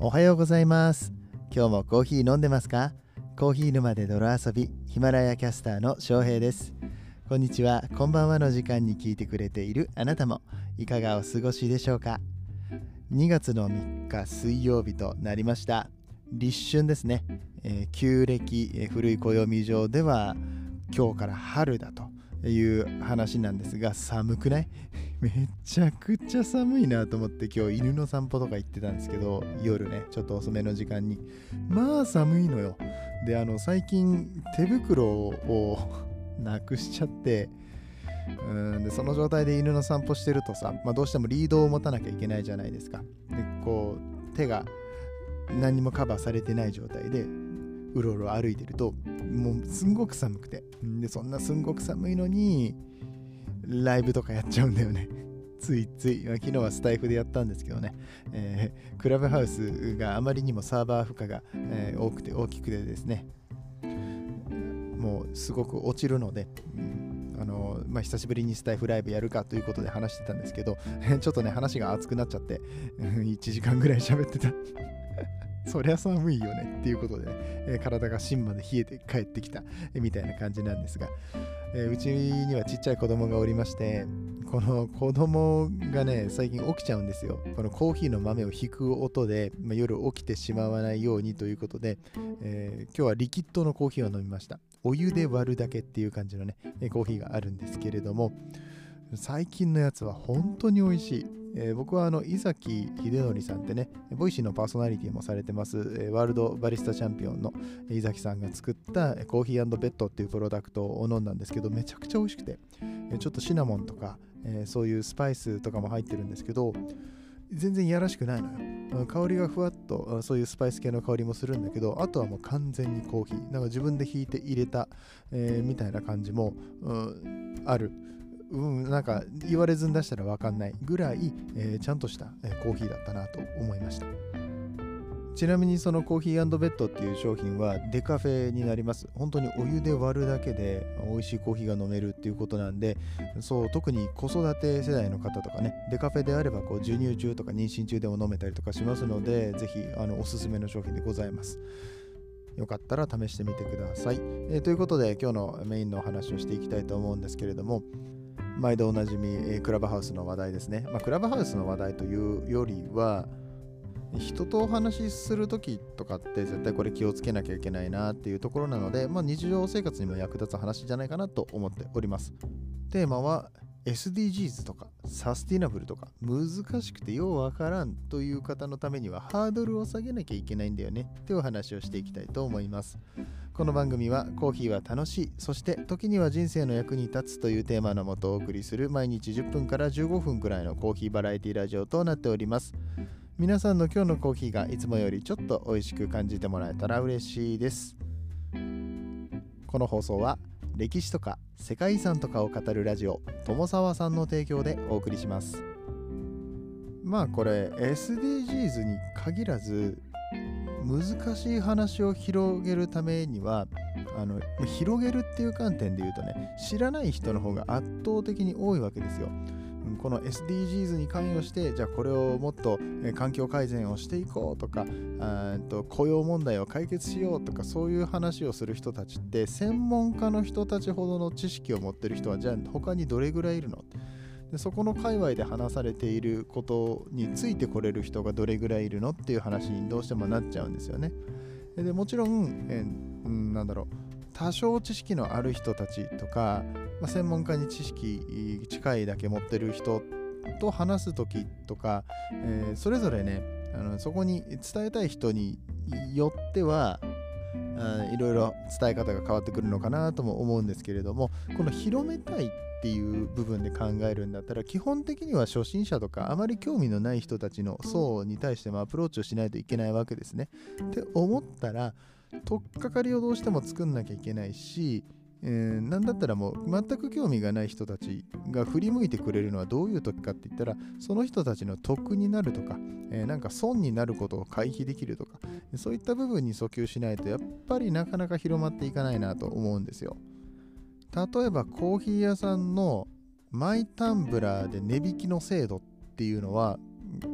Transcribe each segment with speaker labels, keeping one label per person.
Speaker 1: おはようございます。今日もコーヒー飲んでますか？コーヒー沼で泥遊びヒマラヤキャスターの翔平です。こんにちは。こんばんはの時間に聞いてくれているあなたもいかがお過ごしでしょうか？2月の3日水曜日となりました。立春ですね、えー、旧暦、えー、古い暦上では今日から春だという話なんですが寒くない？めちゃくちゃ寒いなと思って今日犬の散歩とか行ってたんですけど夜ねちょっと遅めの時間に。まあ寒いのよ。であの最近手袋をなくしちゃってうんでその状態で犬の散歩してるとさ、まあ、どうしてもリードを持たなきゃいけないじゃないですか。でこう手が何もカバーされてない状態でうろうろ歩いてるともうすんごく寒くて。でそんなすんごく寒いのにライブとかやっちゃうんだよね。ついつい、昨日はスタイフでやったんですけどね、えー、クラブハウスがあまりにもサーバー負荷が、えー、多くて大きくてですね。もうすごく落ちるので、あのまあ、久しぶりにスタイフライブやるかということで話してたんですけど ちょっとね話が熱くなっちゃって1時間ぐらい喋ってた。そりゃ寒いよねっていうことでね、え体が芯まで冷えて帰ってきた、えみたいな感じなんですが、えうちにはちっちゃい子供がおりまして、この子供がね、最近起きちゃうんですよ。このコーヒーの豆を挽く音で、まあ、夜起きてしまわないようにということで、えー、今日はリキッドのコーヒーを飲みました。お湯で割るだけっていう感じのね、コーヒーがあるんですけれども、最近のやつは本当に美味しい。えー、僕はあの井崎英典さんってね、 Voicy のパーソナリティもされてます、えー、ワールドバリスタチャンピオンの伊崎さんが作ったコーヒーベッドっていうプロダクトを飲んだんですけど、めちゃくちゃ美味しくて、え、ちょっとシナモンとか、えそういうスパイスとかも入ってるんですけど、全然いやらしくないのよ。香りがふわっと、そういうスパイス系の香りもするんだけど、あとはもう完全にコーヒー。なんか自分で引いて入れた、えみたいな感じも、うん、ある。うん、なんか言われずに出したら分かんないぐらい、えー、ちゃんとした、え、コーヒーだったなと思いました。ちなみにそのコーヒーベッドっていう商品はデカフェになります。本当にお湯で割るだけで美味しいコーヒーが飲めるっていうことなんでそう特に子育て世代の方とかねデカフェであればこう授乳中とか妊娠中でも飲めたりとかしますのでぜひあのおすすめの商品でございます。よかったら試してみてください、えー、ということで今日のメインのお話をしていきたいと思うんですけれども毎度おなじみ、えクラブハウスの話題ですね。まあ、クラブハウスの話題というよりは、人とお話しするときとかって絶対これ気をつけなきゃいけないなっていうところなので、まあ、日常生活にも役立つ話じゃないかなと思っております。テーマは SDGs とかサスティナブルとか難しくてようわからんという方のためにはハードルを下げなきゃいけないんだよねってお話をしていきたいと思います。この番組はコーヒーは楽しいそして時には人生の役に立つというテーマのもとお送りする毎日10分から15分くらいのコーヒーバラエティラジオとなっております。皆さんの今日のコーヒーがいつもよりちょっと美味しく感じてもらえたら嬉しいです。この放送は歴史とか世界遺産とかを語るラジオ友沢さんの提供でお送りします。まあこれ SDGs に限らず難しい話を広げるためにはあの広げるっていう観点で言うとね知らない人の方が圧倒的に多いわけですよ。この SDGs に関与してじゃあこれをもっと環境改善をしていこうとかと雇用問題を解決しようとかそういう話をする人たちって専門家の人たちほどの知識を持ってる人はじゃあ他にどれぐらいいるの？でそこの界隈で話されていることについてこれる人がどれぐらいいるのっていう話にどうしてもなっちゃうんですよね。でもちろん、えー、なんだろう多少知識のある人たちとか、まあ、専門家に知識近いだけ持ってる人と話す時とか、えー、それぞれねあのそこに伝えたい人によってはいろいろ伝え方が変わってくるのかなとも思うんですけれどもこの広めたいっていう部分で考えるんだったら基本的には初心者とかあまり興味のない人たちの層に対してもアプローチをしないといけないわけですね。って思ったら取っかかりをどうしても作んなきゃいけないしえー、なんだったらもう全く興味がない人たちが振り向いてくれるのはどういう時かって言ったらその人たちの得になるとか、えー、なんか損になることを回避できるとかそういった部分に訴求しないとやっぱりなかなか広まっていかないなと思うんですよ。例えばコーヒー屋さんのマイタンブラーで値引きの制度っていうのは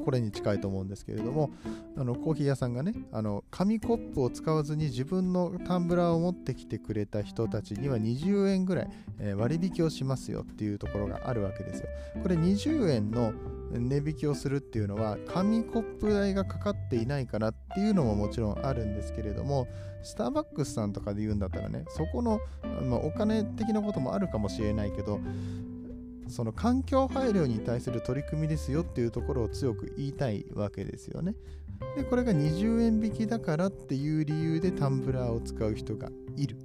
Speaker 1: これに近いと思うんですけれどもあのコーヒー屋さんがねあの紙コップを使わずに自分のタンブラーを持ってきてくれた人たちには20円ぐらい、えー、割引をしますよっていうところがあるわけですよ。これ20円の値引きをするっていうのは紙コップ代がかかっていないからっていうのももちろんあるんですけれどもスターバックスさんとかで言うんだったらねそこの、まあ、お金的なこともあるかもしれないけどその環境配慮に対する取り組みですよっていうところを強く言いたいわけですよね。でこれが20円引きだからっていう理由でタンブラーを使う人がいる。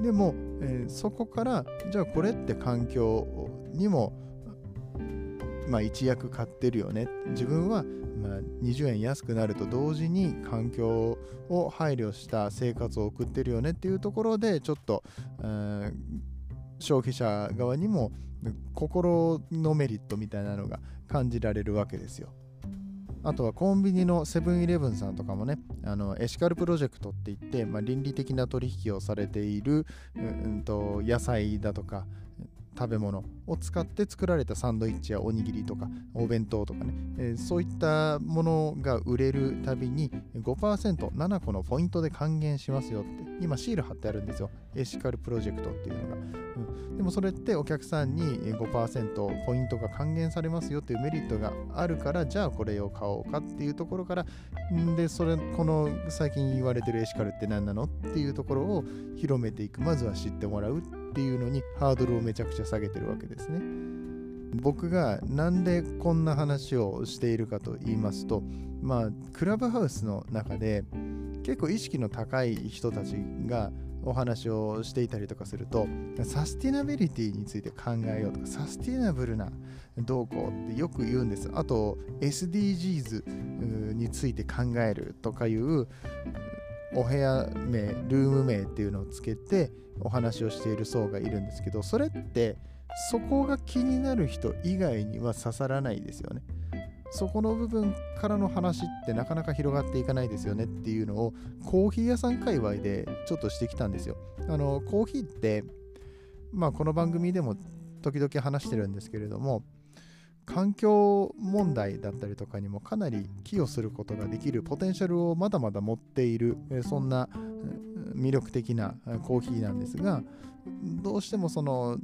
Speaker 1: でも、えー、そこからじゃあこれって環境にもまあ、一役買ってるよね自分はまあ20円安くなると同時に環境を配慮した生活を送ってるよねっていうところでちょっと、消費者側にも心のメリットみたいなのが感じられるわけですよ。あとはコンビニのセブンイレブンさんとかもね、あのエシカルプロジェクトって言って、まあ、倫理的な取引をされている、うん、と野菜だとか、食べ物を使って作られたサンドイッチやおにぎりとかお弁当とかね、えー、そういったものが売れるたびに 5%7 個のポイントで還元しますよって今シール貼ってあるんですよ。エシカルプロジェクトっていうのが、うん、でもそれってお客さんに5%ポイントが還元されますよっていうメリットがあるからじゃあこれを買おうかっていうところからでそれこの最近言われてるエシカルって何なのっていうところを広めていく。まずは知ってもらうってっていうのにハードルをめちゃくちゃ下げてるわけですね。僕がなんでこんな話をしているかと言いますとまあクラブハウスの中で結構意識の高い人たちがお話をしていたりとかするとサスティナビリティについて考えようとかサスティナブルな動向ってよく言うんですあと SDGs について考えるとかいうお部屋名ルーム名っていうのをつけてお話をしている層がいるんですけどそれってそこが気になる人以外には刺さらないですよね。そこの部分からの話ってなかなか広がっていかないですよねっていうのをコーヒー屋さん界隈でちょっとしてきたんですよ。あのコーヒーってまあこの番組でも時々話してるんですけれども環境問題だったりとかにもかなり寄与することができるポテンシャルをまだまだ持っているそんな魅力的なコーヒーなんですがどうしてもその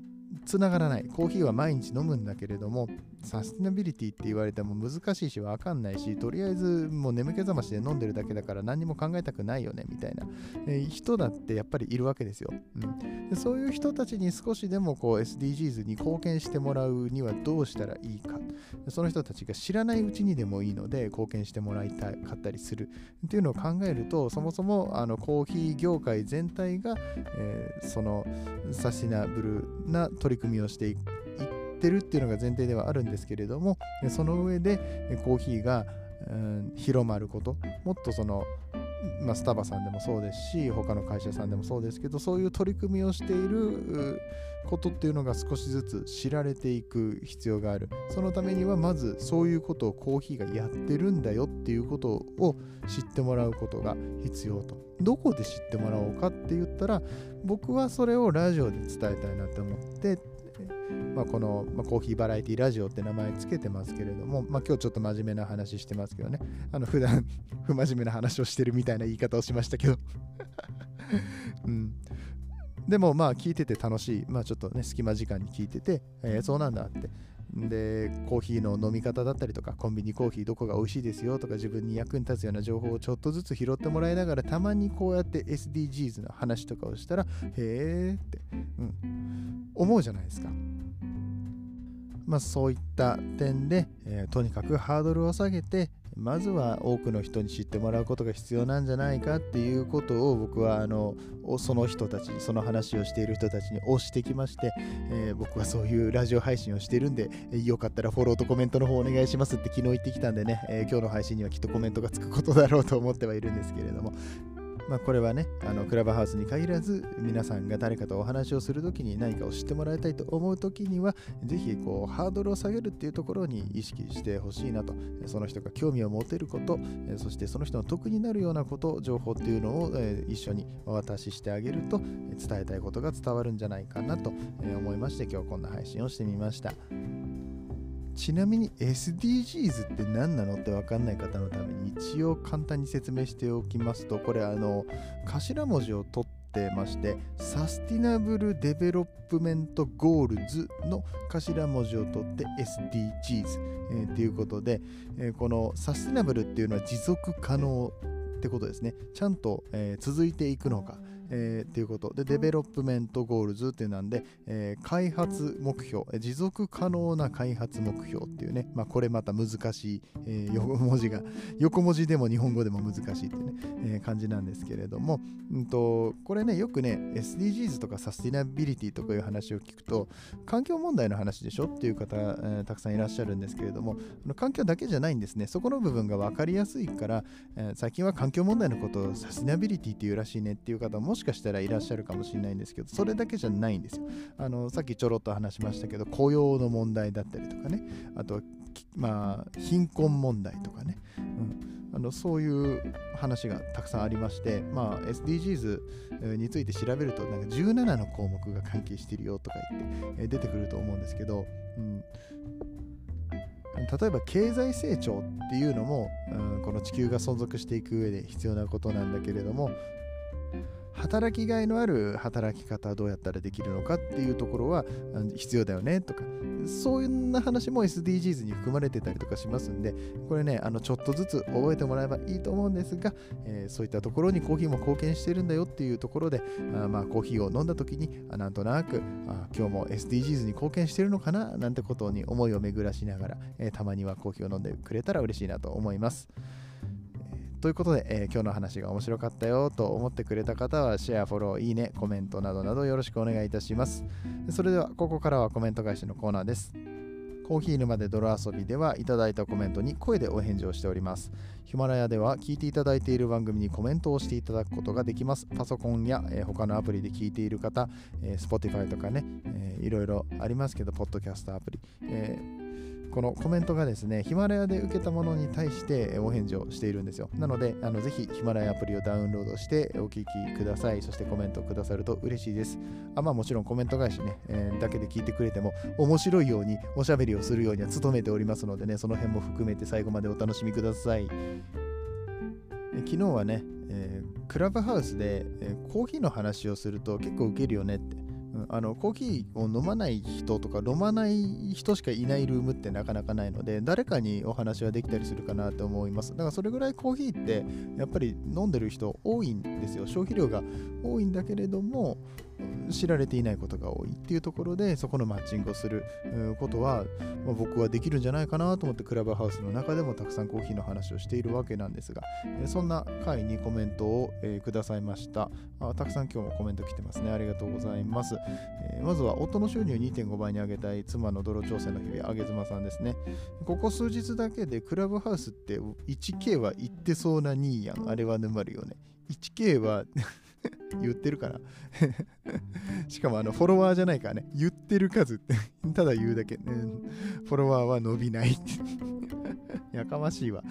Speaker 1: つながらない。コーヒーは毎日飲むんだけれどもサスティナビリティって言われても難しいし分かんないしとりあえずもう眠気覚ましで飲んでるだけだから何も考えたくないよねみたいな、えー、人だってやっぱりいるわけですよ、うん、でそういう人たちに少しでもこう SDGs に貢献してもらうにはどうしたらいいか。その人たちが知らないうちにでもいいので貢献してもらいたかったりする。っていうのを考えるとそもそもあのコーヒー業界全体が、えー、そのサスティナブルな取り組みをしていく。ってるっていうのが前提ではあるんですけれどもその上でコーヒーが、うん、広まることもっとそのまあ、スタバさんでもそうですし他の会社さんでもそうですけどそういう取り組みをしていることっていうのが少しずつ知られていく必要がある。そのためにはまずそういうことをコーヒーがやってるんだよっていうことを知ってもらうことが必要と。どこで知ってもらおうかって言ったら僕はそれをラジオで伝えたいなと思ってまあ、この、まあ、コーヒーバラエティラジオって名前つけてますけれども、まあ、今日ちょっと真面目な話してますけどね、あの普段 不真面目な話をしてるみたいな言い方をしましたけど。うん、でもまあ聞いてて楽しい、まあちょっとね、隙間時間に聞いてて、えー、そうなんだって。で、コーヒーの飲み方だったりとか、コンビニコーヒーどこが美味しいですよとか、自分に役に立つような情報をちょっとずつ拾ってもらいながら、たまにこうやって SDGs の話とかをしたら、へーって、うん、思うじゃないですか。まあ、そういった点で、えー、とにかくハードルを下げてまずは多くの人に知ってもらうことが必要なんじゃないかっていうことを僕はあのその人たちその話をしている人たちに推してきまして、えー、僕はそういうラジオ配信をしてるんで、え、よかったらフォローとコメントの方お願いしますって昨日言ってきたんでね、えー、今日の配信にはきっとコメントがつくことだろうと思ってはいるんですけれどもまあ、これはね、あのクラブハウスに限らず、皆さんが誰かとお話をするときに何かを知ってもらいたいと思うときには、ぜひこうハードルを下げるっていうところに意識してほしいなと、その人が興味を持てること、そしてその人の得になるようなこと、情報っていうのを一緒にお渡ししてあげると、伝えたいことが伝わるんじゃないかなと思いまして、今日こんな配信をしてみました。ちなみに SDGs って何なのって分かんない方のために一応簡単に説明しておきますとこれあの頭文字を取ってまして Sustainable Development Goals の頭文字を取って SDGs、え、っていうことで、え、この sustainable っていうのは持続可能ってことですね。ちゃんと、え、続いていくのか。えー、っていうこと。で development goals っていうなんで、えー、開発目標持続可能な開発目標っていうね、まあ、これまた難しい、えー、横文字が 横文字でも日本語でも難しいっていうね、えー、感じなんですけれども、うんと、これねよくね SDGs とかサスティナビリティとかいう話を聞くと環境問題の話でしょっていう方、えー、たくさんいらっしゃるんですけれども環境だけじゃないんですね。そこの部分が分かりやすいから、えー、最近は環境問題のことをサスティナビリティっていうらしいねっていう方もしかしたらいらっしゃるかもしれないんですけどそれだけじゃないんですよ。あのさっきちょろっと話しましたけど雇用の問題だったりとかね。あとまあ貧困問題とかね、うん、あのそういう話がたくさんありまして、まあ、SDGs について調べるとなんか17の項目が関係してるよとか言って出てくると思うんですけど、うん、例えば経済成長っていうのも、うん、この地球が存続していく上で必要なことなんだけれども働きがいのある働き方どうやったらできるのかっていうところは必要だよねとかそういう話も SDGs に含まれてたりとかしますんでこれねあのちょっとずつ覚えてもらえばいいと思うんですが、えー、そういったところにコーヒーも貢献してるんだよっていうところであまあコーヒーを飲んだ時にあなんとなくあ今日も SDGs に貢献してるのかななんてことに思いを巡らしながら、えー、たまにはコーヒーを飲んでくれたら嬉しいなと思います。ということで、えー、今日の話が面白かったよと思ってくれた方はシェア、フォロー、いいね、コメントなどなどよろしくお願いいたします。それではここからはコメント返しのコーナーです。コーヒー沼で泥遊びではいただいたコメントに声でお返事をしております。ヒマラヤでは聞いていただいている番組にコメントをしていただくことができます。パソコンや、えー、他のアプリで聞いている方、えー、Spotify とかね、えー、いろいろありますけど、ポッドキャストアプリ、えーこのコメントがですね、ヒマラヤで受けたものに対してお返事をしているんですよ。なので、あのぜひヒマラヤアプリをダウンロードしてお聞きください。そしてコメントくださると嬉しいです。あまあもちろんコメント返しね、えー、だけで聞いてくれても面白いようにおしゃべりをするようには努めておりますのでね、その辺も含めて最後までお楽しみください。昨日はね、えー、クラブハウスで、えー、コーヒーの話をすると結構ウケるよねってあのコーヒーを飲まない人とか飲まない人しかいないルームってなかなかないので誰かにお話はできたりするかなと思います。だからそれぐらいコーヒーってやっぱり飲んでる人多いんですよ。消費量が多いんだけれども知られていないことが多いっていうところでそこのマッチングをすることは、まあ、僕はできるんじゃないかなと思ってクラブハウスの中でもたくさんコーヒーの話をしているわけなんですが、そんな回にコメントを、えー、くださいました。あたくさん今日もコメント来てますね。ありがとうございます、えー、まずは夫の収入2.5倍に上げたい妻の泥調整の日々あげ妻さんですね。ここ数日だけでクラブハウスって 1K は言ってそうな2やん。あれは沼るよね。1K は言ってるから。しかもあのフォロワーじゃないからね。言ってる数って。ただ言うだけ、ね、フォロワーは伸びない。やかましいわ。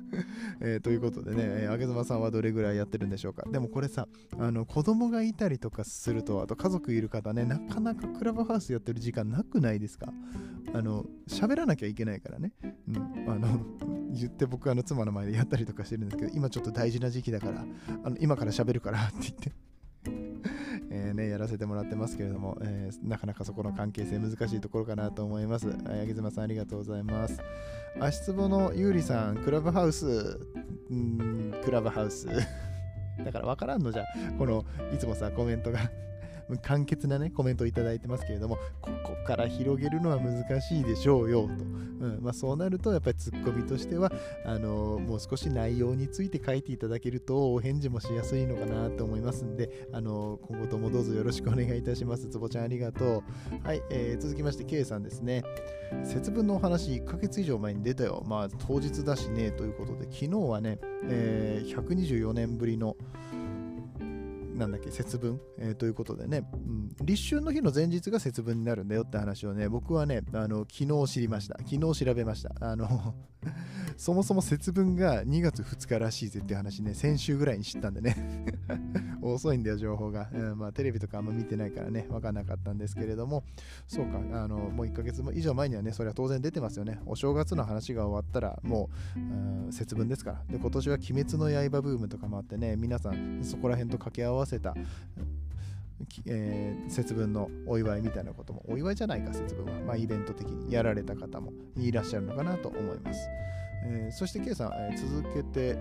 Speaker 1: えー、ということでね、えー、あげずまさんはどれぐらいやってるんでしょうか。でもこれさあの子供がいたりとかするとあと家族いる方ねなかなかクラブハウスやってる時間なくないですか？あの喋らなきゃいけないからね、うん、あの 言って僕あの妻の前でやったりとかしてるんですけど今ちょっと大事な時期だからあの今から喋るからって言って。えー、ね、やらせてもらってますけれども、えー、なかなかそこの関係性難しいところかなと思います。八木妻さんありがとうございます。足つぼのゆうりさん、クラブハウス、んクラブハウス。だから分からんのじゃ、このいつもさ、コメントが簡潔なね、コメントをいただいてますけれども、ここから広げるのは難しいでしょうよ、と。うんまあ、そうなると、やっぱりツッコミとしては、あの、もう少し内容について書いていただけると、お返事もしやすいのかなと思いますんで、あの、今後ともどうぞよろしくお願いいたします。つぼちゃんありがとう。はい、えー、続きまして、K さんですね。節分のお話、1ヶ月以上前に出たよ。まあ、当日だしね、ということで、昨日はね、えー、124年ぶりの、なんだっけ、節分、えー、ということでね、うん、立春の日の前日が節分になるんだよって話をね、僕はね、あの昨日知りました。昨日調べました。あのそもそも節分が2月2日らしいぜって話ね、先週ぐらいに知ったんでね 遅いんだよ、情報が。うん、まあ、テレビとかあんま見てないからね、わかんなかったんですけれども、そうか、あの、もう1ヶ月以上前にはね、それは当然出てますよね。お正月の話が終わったら、もう、うん、節分ですから。で、今年は鬼滅の刃ブームとかもあってね、皆さんそこら辺と掛け合わせた、えー、節分のお祝いみたいなことも、お祝いじゃないか、節分は、まあ、イベント的にやられた方もいらっしゃるのかなと思います。えー、そして、K さん、えー、続けて、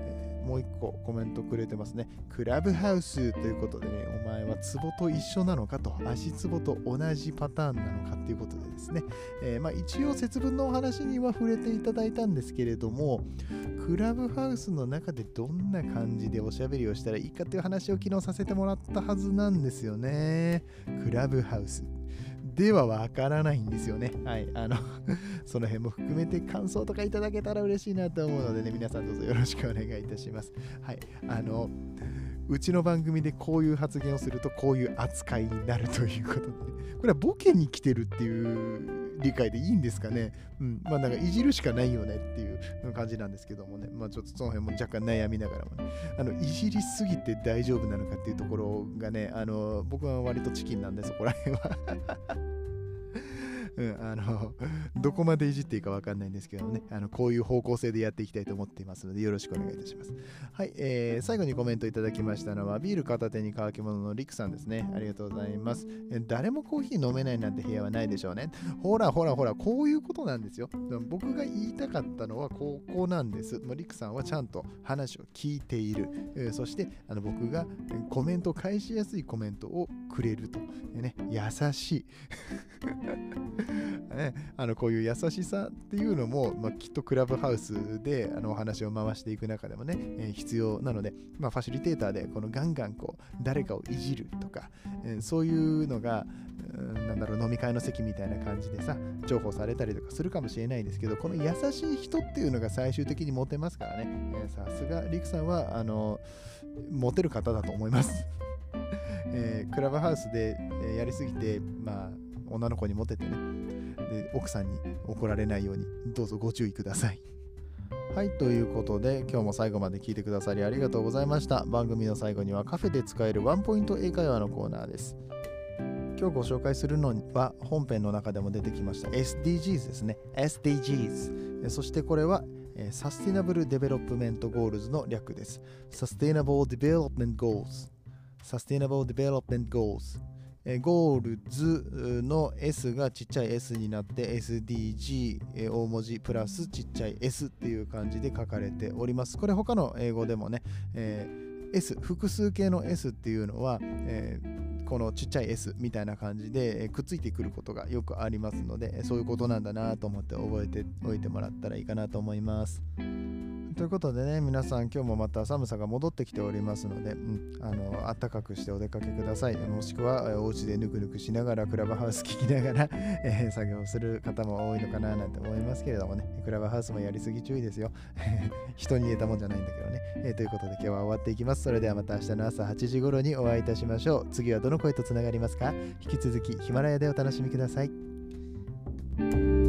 Speaker 1: もう一個コメントくれてますね。クラブハウスということでね、お前はツボと一緒なのかと、足ツボと同じパターンなのかっていうことでですね、えー、まあ、一応節分のお話には触れていただいたんですけれども、クラブハウスの中でどんな感じでおしゃべりをしたらいいかっていう話を昨日させてもらったはずなんですよね。クラブハウス。ではわからないんですよね。はい。あの その辺も含めて感想とかいただけたら嬉しいなと思うのでね、皆さんどうぞよろしくお願いいたします。はい。あの、うちの番組でこういう発言をするとこういう扱いになるということで、これはボケに来てるっていう理解でいいんですかね。うん。まあなんかいじるしかないよねっていう感じなんですけどもね。まあちょっとその辺も若干悩みながらもね。あの、いじりすぎて大丈夫なのかっていうところがね、あの、僕は割とチキンなんでそこら辺はうん、あの、どこまでいじっていいかわかんないんですけどもね、あの、こういう方向性でやっていきたいと思っていますので、よろしくお願いいたします。はい、えー、最後にコメントいただきましたのは、ビール片手に乾き物のリクさんですね。ありがとうございます。え誰もコーヒー飲めないなんて部屋はないでしょうね。ほらほらほら、こういうことなんですよ。僕が言いたかったのは、ここなんです。もうリクさんはちゃんと話を聞いている。えー、そして、あの僕がコメント、返しやすいコメントをくれると。ね、優しい。ね、あのこういう優しさっていうのも、まあ、きっとクラブハウスであのお話を回していく中でもね、えー、必要なので、まあ、ファシリテーターでこのガンガンこう誰かをいじるとか、えー、そういうのがうん、なんだろう飲み会の席みたいな感じでさ重宝されたりとかするかもしれないんですけどこの優しい人っていうのが最終的にモテますからね。さすがリクさんはあのモテる方だと思います。えー、クラブハウスで、えやりすぎて、まあ、女の子にモテてね。で奥さんに怒られないようにどうぞご注意ください。はいということで今日も最後まで聞いてくださりありがとうございました。番組の最後にはカフェで使えるワンポイント英会話のコーナーです。今日ご紹介するのは本編の中でも出てきました SDGs ですね。SDGs そしてこれはSustainable Development Goals の略です。Sustainable Development Goals Sustainable Development Goals ゴールズの S がちっちゃい S になって SDG 大文字プラスちっちゃい S っていう感じで書かれております。これ他の英語でもね、えー、S 複数形の S っていうのは、えー、このちっちゃい S みたいな感じでくっついてくることがよくありますのでそういうことなんだなと思って覚えておいてもらったらいいかなと思います。ということでね、皆さん今日もまた寒さが戻ってきておりますので、うん、あの暖かくしてお出かけください。もしくはお家でぬくぬくしながらクラブハウス聞きながら、えー、作業する方も多いのかななんて思いますけれどもね、クラブハウスもやりすぎ注意ですよ。人に言えたもんじゃないんだけどね、えー、ということで今日は終わっていきます。それではまた明日の朝8時頃にお会いいたしましょう。次はどの声とつながりますか？引き続きヒマラヤでお楽しみください。